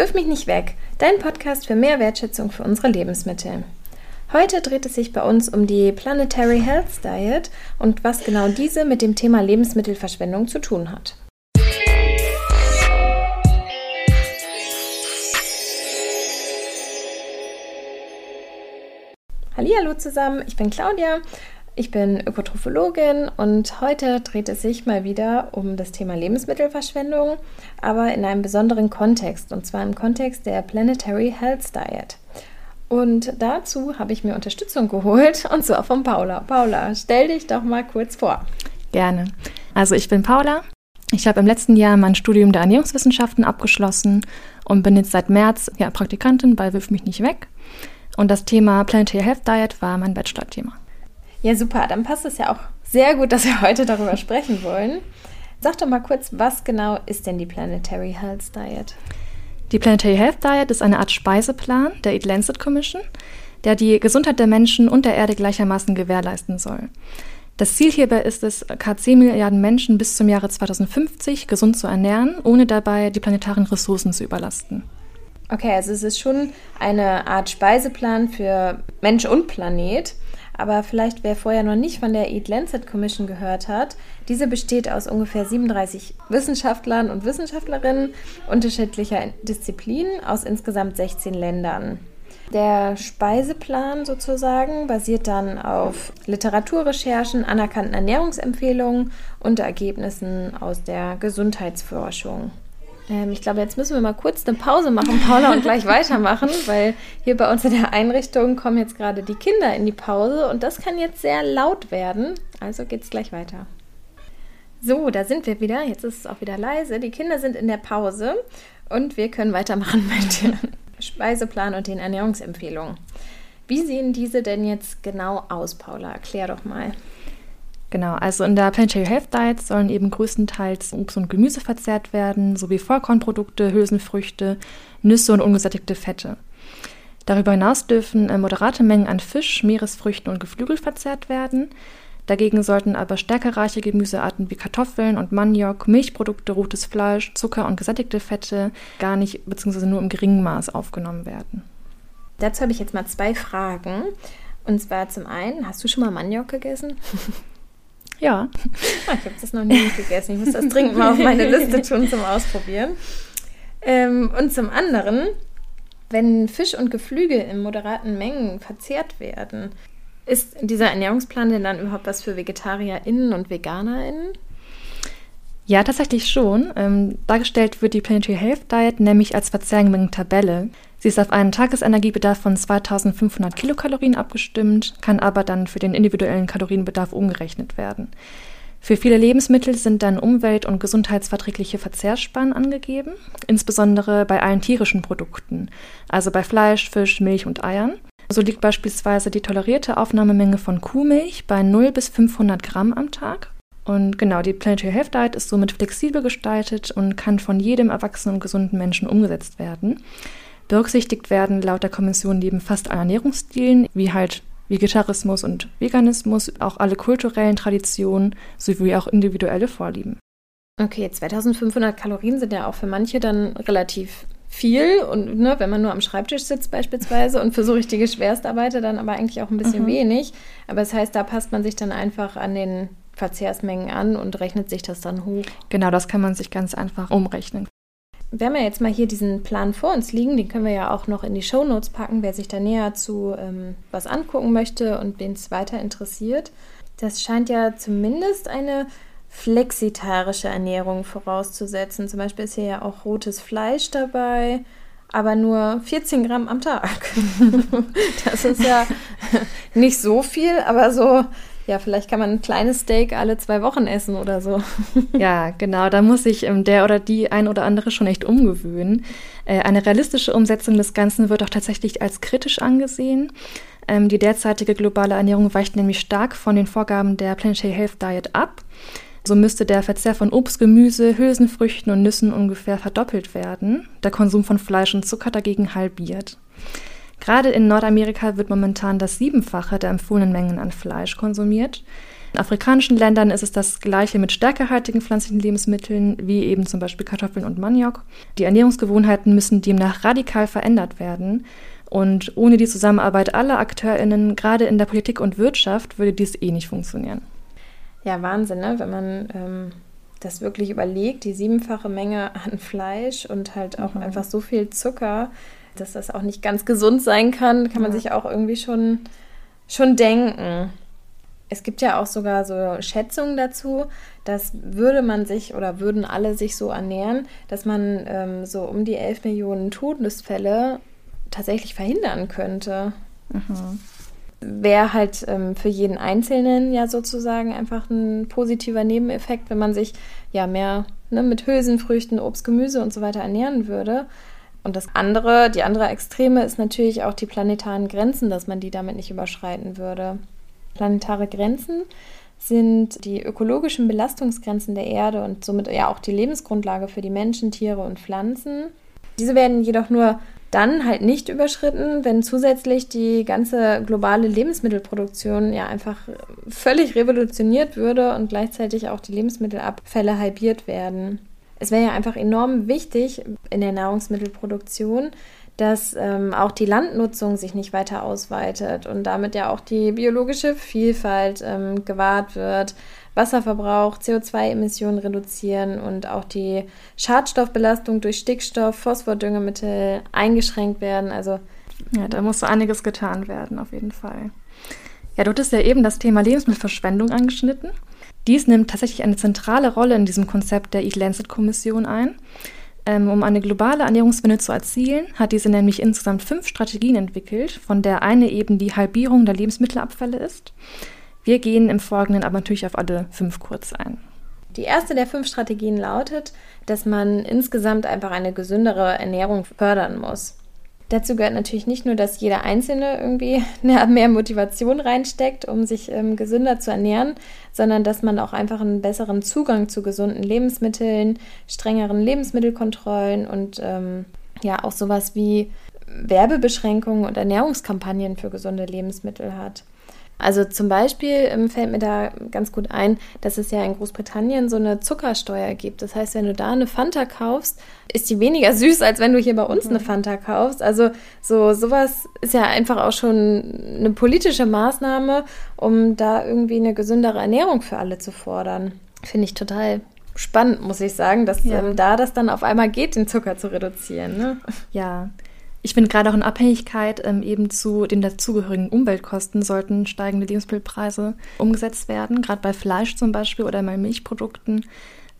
Wirf mich nicht weg, dein Podcast für mehr Wertschätzung für unsere Lebensmittel. Heute dreht es sich bei uns um die Planetary Health Diet und was genau diese mit dem Thema Lebensmittelverschwendung zu tun hat. Hallo zusammen, ich bin Claudia ich bin Ökotrophologin und heute dreht es sich mal wieder um das Thema Lebensmittelverschwendung, aber in einem besonderen Kontext, und zwar im Kontext der Planetary Health Diet. Und dazu habe ich mir Unterstützung geholt, und zwar von Paula. Paula, stell dich doch mal kurz vor. Gerne. Also ich bin Paula. Ich habe im letzten Jahr mein Studium der Ernährungswissenschaften abgeschlossen und bin jetzt seit März ja, Praktikantin bei Wirf mich nicht weg. Und das Thema Planetary Health Diet war mein Bachelor-Thema. Ja, super. Dann passt es ja auch sehr gut, dass wir heute darüber sprechen wollen. Sag doch mal kurz, was genau ist denn die Planetary Health Diet? Die Planetary Health Diet ist eine Art Speiseplan der Eat Lancet Commission, der die Gesundheit der Menschen und der Erde gleichermaßen gewährleisten soll. Das Ziel hierbei ist es, ca. 10 Milliarden Menschen bis zum Jahre 2050 gesund zu ernähren, ohne dabei die planetaren Ressourcen zu überlasten. Okay, also es ist schon eine Art Speiseplan für Mensch und Planet. Aber vielleicht, wer vorher noch nicht von der Eat Lancet Commission gehört hat, diese besteht aus ungefähr 37 Wissenschaftlern und Wissenschaftlerinnen unterschiedlicher Disziplinen aus insgesamt 16 Ländern. Der Speiseplan sozusagen basiert dann auf Literaturrecherchen, anerkannten Ernährungsempfehlungen und Ergebnissen aus der Gesundheitsforschung. Ähm, ich glaube, jetzt müssen wir mal kurz eine Pause machen, Paula, und gleich weitermachen, weil hier bei uns in der Einrichtung kommen jetzt gerade die Kinder in die Pause und das kann jetzt sehr laut werden. Also geht es gleich weiter. So, da sind wir wieder. Jetzt ist es auch wieder leise. Die Kinder sind in der Pause und wir können weitermachen mit dem Speiseplan und den Ernährungsempfehlungen. Wie sehen diese denn jetzt genau aus, Paula? Erklär doch mal. Genau, also in der Planetary Health Diet sollen eben größtenteils Obst und Gemüse verzehrt werden, sowie Vollkornprodukte, Hülsenfrüchte, Nüsse und ungesättigte Fette. Darüber hinaus dürfen äh, moderate Mengen an Fisch, Meeresfrüchten und Geflügel verzehrt werden. Dagegen sollten aber stärkereiche Gemüsearten wie Kartoffeln und Maniok, Milchprodukte, rotes Fleisch, Zucker und gesättigte Fette gar nicht bzw. nur im geringen Maß aufgenommen werden. Dazu habe ich jetzt mal zwei Fragen. Und zwar zum einen, hast du schon mal Maniok gegessen? Ja. Ah, ich habe das noch nie gegessen. Ich muss das dringend mal auf meine Liste tun zum Ausprobieren. Ähm, und zum anderen, wenn Fisch und Geflügel in moderaten Mengen verzehrt werden, ist dieser Ernährungsplan denn dann überhaupt was für VegetarierInnen und VeganerInnen? Ja, tatsächlich schon. Ähm, dargestellt wird die Planetary Health Diet nämlich als Verzehrmengen-Tabelle. Sie ist auf einen Tagesenergiebedarf von 2500 Kilokalorien abgestimmt, kann aber dann für den individuellen Kalorienbedarf umgerechnet werden. Für viele Lebensmittel sind dann umwelt- und gesundheitsverträgliche Verzehrspannen angegeben, insbesondere bei allen tierischen Produkten, also bei Fleisch, Fisch, Milch und Eiern. So liegt beispielsweise die tolerierte Aufnahmemenge von Kuhmilch bei 0 bis 500 Gramm am Tag. Und genau, die Planetary Health Diet ist somit flexibel gestaltet und kann von jedem erwachsenen und gesunden Menschen umgesetzt werden. Berücksichtigt werden laut der Kommission neben fast allen Ernährungsstilen, wie halt Vegetarismus und Veganismus, auch alle kulturellen Traditionen sowie auch individuelle Vorlieben. Okay, 2500 Kalorien sind ja auch für manche dann relativ viel und ne, wenn man nur am Schreibtisch sitzt beispielsweise und für so richtige Schwerstarbeiter dann aber eigentlich auch ein bisschen mhm. wenig. Aber das heißt, da passt man sich dann einfach an den Verzehrsmengen an und rechnet sich das dann hoch. Genau, das kann man sich ganz einfach umrechnen wir haben ja jetzt mal hier diesen Plan vor uns liegen, den können wir ja auch noch in die Show Notes packen, wer sich da näher zu ähm, was angucken möchte und den es weiter interessiert. Das scheint ja zumindest eine flexitarische Ernährung vorauszusetzen. Zum Beispiel ist hier ja auch rotes Fleisch dabei, aber nur 14 Gramm am Tag. das ist ja nicht so viel, aber so ja, vielleicht kann man ein kleines Steak alle zwei Wochen essen oder so. ja, genau. Da muss sich ähm, der oder die ein oder andere schon echt umgewöhnen. Äh, eine realistische Umsetzung des Ganzen wird auch tatsächlich als kritisch angesehen. Ähm, die derzeitige globale Ernährung weicht nämlich stark von den Vorgaben der Planetary Health Diet ab. So müsste der Verzehr von Obst, Gemüse, Hülsenfrüchten und Nüssen ungefähr verdoppelt werden, der Konsum von Fleisch und Zucker dagegen halbiert. Gerade in Nordamerika wird momentan das Siebenfache der empfohlenen Mengen an Fleisch konsumiert. In afrikanischen Ländern ist es das gleiche mit stärkehaltigen pflanzlichen Lebensmitteln, wie eben zum Beispiel Kartoffeln und Maniok. Die Ernährungsgewohnheiten müssen demnach radikal verändert werden. Und ohne die Zusammenarbeit aller AkteurInnen, gerade in der Politik und Wirtschaft, würde dies eh nicht funktionieren. Ja, Wahnsinn, ne? wenn man ähm, das wirklich überlegt, die siebenfache Menge an Fleisch und halt auch mhm. einfach so viel Zucker, dass das auch nicht ganz gesund sein kann, kann man sich auch irgendwie schon, schon denken. Es gibt ja auch sogar so Schätzungen dazu, dass würde man sich oder würden alle sich so ernähren, dass man ähm, so um die 11 Millionen Todesfälle tatsächlich verhindern könnte. Mhm. Wäre halt ähm, für jeden Einzelnen ja sozusagen einfach ein positiver Nebeneffekt, wenn man sich ja mehr ne, mit Hülsenfrüchten, Obst, Gemüse und so weiter ernähren würde. Und das andere, die andere Extreme ist natürlich auch die planetaren Grenzen, dass man die damit nicht überschreiten würde. Planetare Grenzen sind die ökologischen Belastungsgrenzen der Erde und somit ja auch die Lebensgrundlage für die Menschen, Tiere und Pflanzen. Diese werden jedoch nur dann halt nicht überschritten, wenn zusätzlich die ganze globale Lebensmittelproduktion ja einfach völlig revolutioniert würde und gleichzeitig auch die Lebensmittelabfälle halbiert werden. Es wäre ja einfach enorm wichtig in der Nahrungsmittelproduktion, dass ähm, auch die Landnutzung sich nicht weiter ausweitet und damit ja auch die biologische Vielfalt ähm, gewahrt wird, Wasserverbrauch, CO2-Emissionen reduzieren und auch die Schadstoffbelastung durch Stickstoff, Phosphordüngemittel eingeschränkt werden. Also ja, da muss so einiges getan werden, auf jeden Fall. Ja, du hattest ja eben das Thema Lebensmittelverschwendung angeschnitten. Dies nimmt tatsächlich eine zentrale Rolle in diesem Konzept der Eat Lancet Kommission ein. Ähm, um eine globale Ernährungswende zu erzielen, hat diese nämlich insgesamt fünf Strategien entwickelt, von der eine eben die Halbierung der Lebensmittelabfälle ist. Wir gehen im Folgenden aber natürlich auf alle fünf kurz ein. Die erste der fünf Strategien lautet, dass man insgesamt einfach eine gesündere Ernährung fördern muss. Dazu gehört natürlich nicht nur, dass jeder Einzelne irgendwie mehr Motivation reinsteckt, um sich ähm, gesünder zu ernähren, sondern dass man auch einfach einen besseren Zugang zu gesunden Lebensmitteln, strengeren Lebensmittelkontrollen und ähm, ja auch sowas wie Werbebeschränkungen und Ernährungskampagnen für gesunde Lebensmittel hat. Also zum Beispiel ähm, fällt mir da ganz gut ein, dass es ja in Großbritannien so eine Zuckersteuer gibt. Das heißt, wenn du da eine Fanta kaufst, ist die weniger süß, als wenn du hier bei uns mhm. eine Fanta kaufst. Also so sowas ist ja einfach auch schon eine politische Maßnahme, um da irgendwie eine gesündere Ernährung für alle zu fordern. Finde ich total spannend, muss ich sagen, dass ja. ähm, da das dann auf einmal geht, den Zucker zu reduzieren. Ne? Ja, ich finde gerade auch in Abhängigkeit ähm, eben zu den dazugehörigen Umweltkosten sollten steigende Lebensmittelpreise umgesetzt werden, gerade bei Fleisch zum Beispiel oder bei Milchprodukten.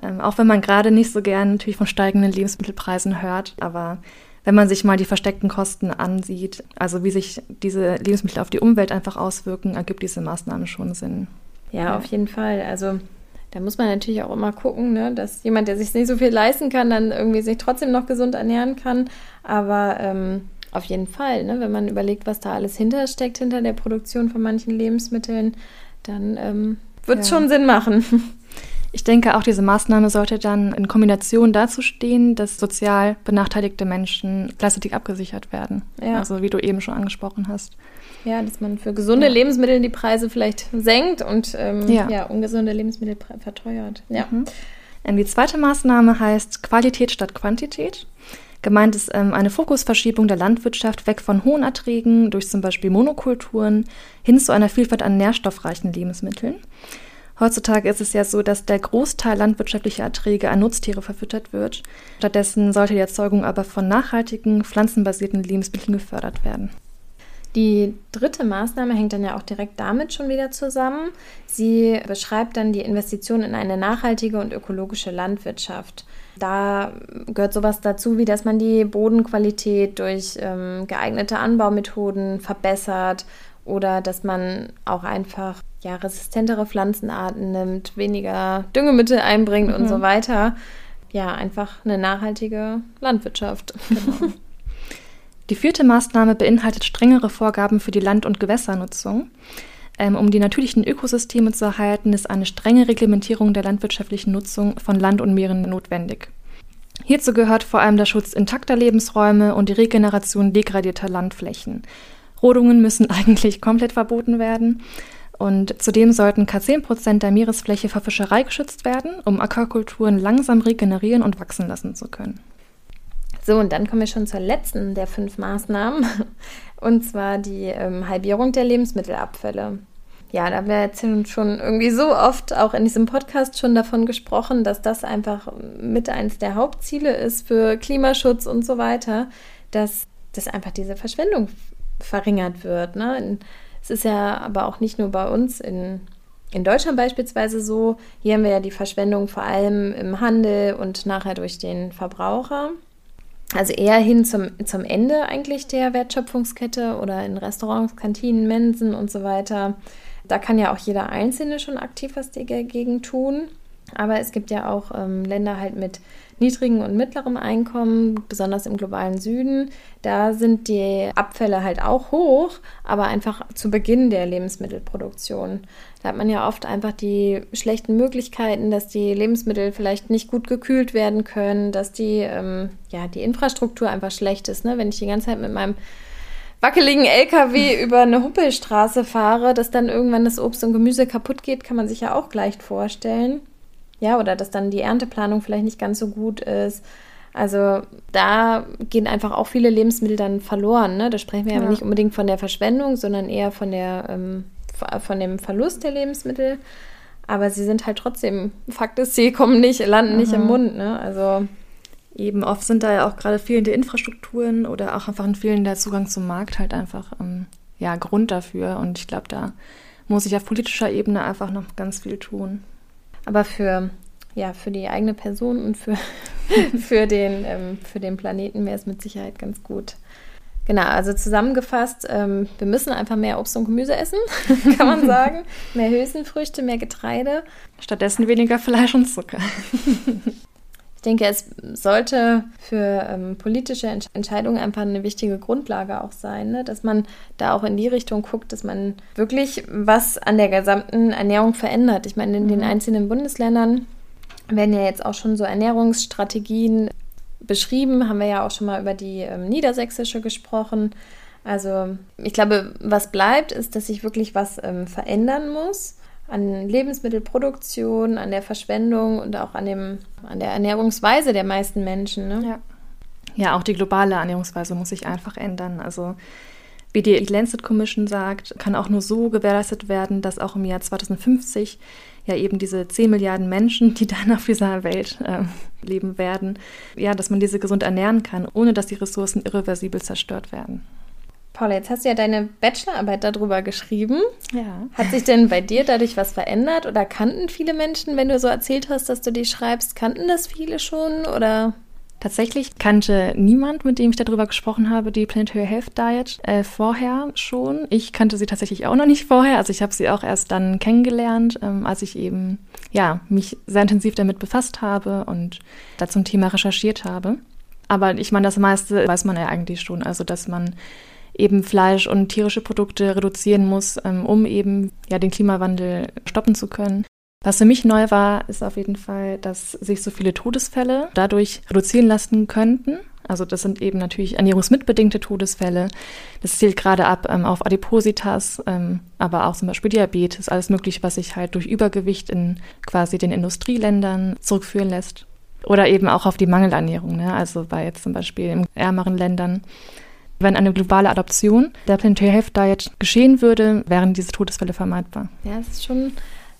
Ähm, auch wenn man gerade nicht so gern natürlich von steigenden Lebensmittelpreisen hört, aber wenn man sich mal die versteckten Kosten ansieht, also wie sich diese Lebensmittel auf die Umwelt einfach auswirken, ergibt diese Maßnahme schon Sinn. Ja, ja. auf jeden Fall. Also da muss man natürlich auch immer gucken, ne, dass jemand, der sich nicht so viel leisten kann, dann irgendwie sich trotzdem noch gesund ernähren kann. Aber ähm, auf jeden Fall, ne, wenn man überlegt, was da alles hintersteckt, hinter der Produktion von manchen Lebensmitteln, dann ähm, wird es ja. schon Sinn machen. Ich denke, auch diese Maßnahme sollte dann in Kombination dazu stehen, dass sozial benachteiligte Menschen gleichzeitig abgesichert werden. Ja. Also wie du eben schon angesprochen hast. Ja, dass man für gesunde ja. Lebensmittel die Preise vielleicht senkt und ähm, ja. ja. ungesunde Lebensmittel verteuert. Ja. Mhm. Die zweite Maßnahme heißt Qualität statt Quantität. Gemeint ist ähm, eine Fokusverschiebung der Landwirtschaft weg von hohen Erträgen durch zum Beispiel Monokulturen hin zu einer Vielfalt an nährstoffreichen Lebensmitteln. Heutzutage ist es ja so, dass der Großteil landwirtschaftlicher Erträge an Nutztiere verfüttert wird. Stattdessen sollte die Erzeugung aber von nachhaltigen, pflanzenbasierten Lebensmitteln gefördert werden. Die dritte Maßnahme hängt dann ja auch direkt damit schon wieder zusammen. Sie beschreibt dann die Investition in eine nachhaltige und ökologische Landwirtschaft. Da gehört sowas dazu, wie dass man die Bodenqualität durch ähm, geeignete Anbaumethoden verbessert oder dass man auch einfach ja, resistentere Pflanzenarten nimmt, weniger Düngemittel einbringt mhm. und so weiter. Ja, einfach eine nachhaltige Landwirtschaft. Genau. Die vierte Maßnahme beinhaltet strengere Vorgaben für die Land- und Gewässernutzung. Ähm, um die natürlichen Ökosysteme zu erhalten, ist eine strenge Reglementierung der landwirtschaftlichen Nutzung von Land und Meeren notwendig. Hierzu gehört vor allem der Schutz intakter Lebensräume und die Regeneration degradierter Landflächen. Rodungen müssen eigentlich komplett verboten werden. Und zudem sollten k 10 Prozent der Meeresfläche vor Fischerei geschützt werden, um Aquakulturen langsam regenerieren und wachsen lassen zu können. So, und dann kommen wir schon zur letzten der fünf Maßnahmen, und zwar die ähm, Halbierung der Lebensmittelabfälle. Ja, da haben wir jetzt schon irgendwie so oft auch in diesem Podcast schon davon gesprochen, dass das einfach mit eins der Hauptziele ist für Klimaschutz und so weiter, dass, dass einfach diese Verschwendung verringert wird. Ne? Es ist ja aber auch nicht nur bei uns in, in Deutschland beispielsweise so. Hier haben wir ja die Verschwendung vor allem im Handel und nachher durch den Verbraucher. Also eher hin zum, zum Ende eigentlich der Wertschöpfungskette oder in Restaurants, Kantinen, Mensen und so weiter. Da kann ja auch jeder Einzelne schon aktiv was dagegen tun. Aber es gibt ja auch ähm, Länder halt mit niedrigem und mittlerem Einkommen, besonders im globalen Süden. Da sind die Abfälle halt auch hoch, aber einfach zu Beginn der Lebensmittelproduktion. Da hat man ja oft einfach die schlechten Möglichkeiten, dass die Lebensmittel vielleicht nicht gut gekühlt werden können, dass die, ähm, ja, die Infrastruktur einfach schlecht ist. Ne? Wenn ich die ganze Zeit mit meinem wackeligen LKW über eine Huppelstraße fahre, dass dann irgendwann das Obst und Gemüse kaputt geht, kann man sich ja auch leicht vorstellen. Ja, oder dass dann die Ernteplanung vielleicht nicht ganz so gut ist. Also da gehen einfach auch viele Lebensmittel dann verloren. Ne? Da sprechen wir ja. nicht unbedingt von der Verschwendung, sondern eher von, der, ähm, von dem Verlust der Lebensmittel. Aber sie sind halt trotzdem, Fakt ist, sie kommen nicht, landen mhm. nicht im mhm. Mund. Ne? Also eben oft sind da ja auch gerade fehlende Infrastrukturen oder auch einfach ein fehlender Zugang zum Markt halt einfach ähm, ja, Grund dafür. Und ich glaube, da muss ich auf politischer Ebene einfach noch ganz viel tun. Aber für, ja, für die eigene Person und für, für, den, ähm, für den Planeten wäre es mit Sicherheit ganz gut. Genau, also zusammengefasst, ähm, wir müssen einfach mehr Obst und Gemüse essen, kann man sagen. mehr Hülsenfrüchte, mehr Getreide. Stattdessen weniger Fleisch und Zucker. Ich denke, es sollte für ähm, politische Entsch Entscheidungen einfach eine wichtige Grundlage auch sein, ne? dass man da auch in die Richtung guckt, dass man wirklich was an der gesamten Ernährung verändert. Ich meine, in mhm. den einzelnen Bundesländern werden ja jetzt auch schon so Ernährungsstrategien beschrieben, haben wir ja auch schon mal über die ähm, niedersächsische gesprochen. Also ich glaube, was bleibt, ist, dass sich wirklich was ähm, verändern muss an Lebensmittelproduktion, an der Verschwendung und auch an, dem, an der Ernährungsweise der meisten Menschen. Ne? Ja. ja, auch die globale Ernährungsweise muss sich einfach ändern. Also wie die Lancet Commission sagt, kann auch nur so gewährleistet werden, dass auch im Jahr 2050 ja eben diese 10 Milliarden Menschen, die dann auf dieser Welt äh, leben werden, ja, dass man diese gesund ernähren kann, ohne dass die Ressourcen irreversibel zerstört werden. Paula, jetzt hast du ja deine Bachelorarbeit darüber geschrieben. Ja. Hat sich denn bei dir dadurch was verändert oder kannten viele Menschen, wenn du so erzählt hast, dass du die schreibst, kannten das viele schon oder? Tatsächlich kannte niemand, mit dem ich darüber gesprochen habe, die Planetary Health Diet äh, vorher schon. Ich kannte sie tatsächlich auch noch nicht vorher. Also ich habe sie auch erst dann kennengelernt, ähm, als ich eben ja mich sehr intensiv damit befasst habe und da zum Thema recherchiert habe. Aber ich meine, das meiste weiß man ja eigentlich schon. Also dass man eben Fleisch und tierische Produkte reduzieren muss, ähm, um eben ja den Klimawandel stoppen zu können. Was für mich neu war, ist auf jeden Fall, dass sich so viele Todesfälle dadurch reduzieren lassen könnten. Also das sind eben natürlich ernährungsmitbedingte Todesfälle. Das zielt gerade ab ähm, auf Adipositas, ähm, aber auch zum Beispiel Diabetes, alles Mögliche, was sich halt durch Übergewicht in quasi den Industrieländern zurückführen lässt. Oder eben auch auf die Mangelernährung, ne? also bei jetzt zum Beispiel in ärmeren Ländern. Wenn eine globale Adoption der Planetary Health Diet geschehen würde, wären diese Todesfälle vermeidbar. Ja, es ist schon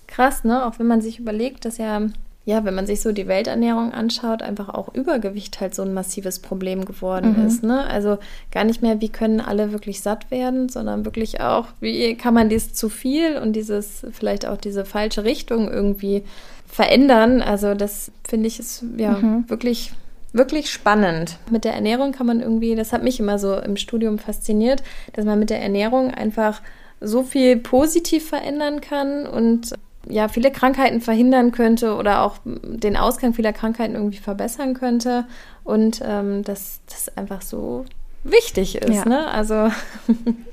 krass, ne? Auch wenn man sich überlegt, dass ja, ja, wenn man sich so die Welternährung anschaut, einfach auch Übergewicht halt so ein massives Problem geworden mhm. ist, ne? Also gar nicht mehr, wie können alle wirklich satt werden, sondern wirklich auch, wie kann man dies zu viel und dieses, vielleicht auch diese falsche Richtung irgendwie verändern. Also das finde ich ist ja mhm. wirklich wirklich spannend. Mit der Ernährung kann man irgendwie, das hat mich immer so im Studium fasziniert, dass man mit der Ernährung einfach so viel positiv verändern kann und ja, viele Krankheiten verhindern könnte oder auch den Ausgang vieler Krankheiten irgendwie verbessern könnte und ähm, dass das einfach so wichtig ist. Ja. Ne? Also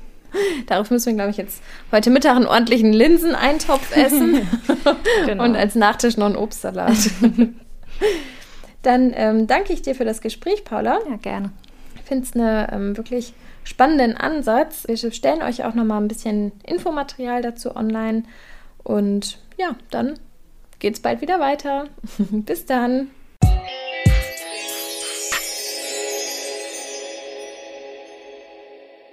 darauf müssen wir, glaube ich, jetzt heute Mittag einen ordentlichen Linseneintopf essen genau. und als Nachtisch noch einen Obstsalat. Dann ähm, danke ich dir für das Gespräch, Paula. Ja, gerne. finde es einen ähm, wirklich spannenden Ansatz. Wir stellen euch auch nochmal ein bisschen Infomaterial dazu online. Und ja, dann geht's bald wieder weiter. Bis dann.